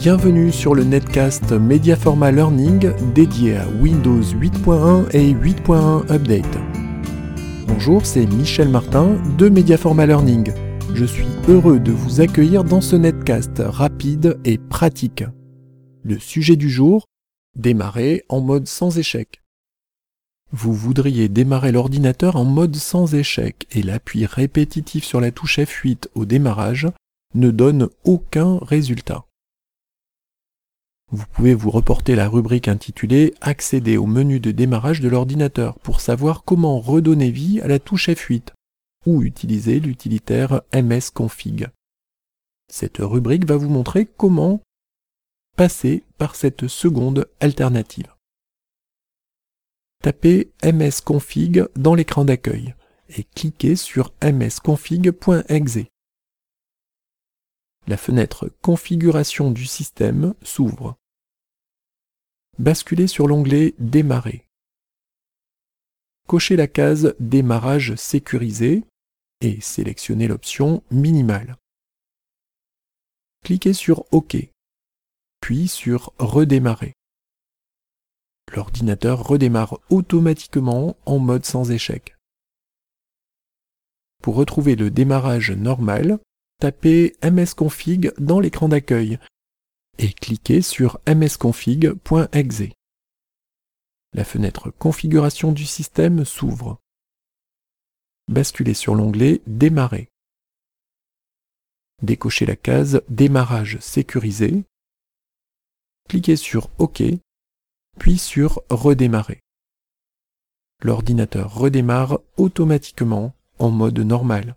Bienvenue sur le netcast Mediaforma Learning dédié à Windows 8.1 et 8.1 Update. Bonjour, c'est Michel Martin de Mediaforma Learning. Je suis heureux de vous accueillir dans ce netcast rapide et pratique. Le sujet du jour, démarrer en mode sans échec. Vous voudriez démarrer l'ordinateur en mode sans échec et l'appui répétitif sur la touche F8 au démarrage ne donne aucun résultat. Vous pouvez vous reporter la rubrique intitulée Accéder au menu de démarrage de l'ordinateur pour savoir comment redonner vie à la touche F8 ou utiliser l'utilitaire msconfig. Cette rubrique va vous montrer comment passer par cette seconde alternative tapez msconfig dans l'écran d'accueil et cliquez sur msconfig.exe. La fenêtre Configuration du système s'ouvre. Basculez sur l'onglet Démarrer. Cochez la case Démarrage sécurisé et sélectionnez l'option Minimal. Cliquez sur OK, puis sur Redémarrer l'ordinateur redémarre automatiquement en mode sans échec. Pour retrouver le démarrage normal, tapez msconfig dans l'écran d'accueil et cliquez sur msconfig.exe. La fenêtre Configuration du système s'ouvre. Basculez sur l'onglet Démarrer. Décochez la case Démarrage sécurisé. Cliquez sur OK puis sur Redémarrer. L'ordinateur redémarre automatiquement en mode normal.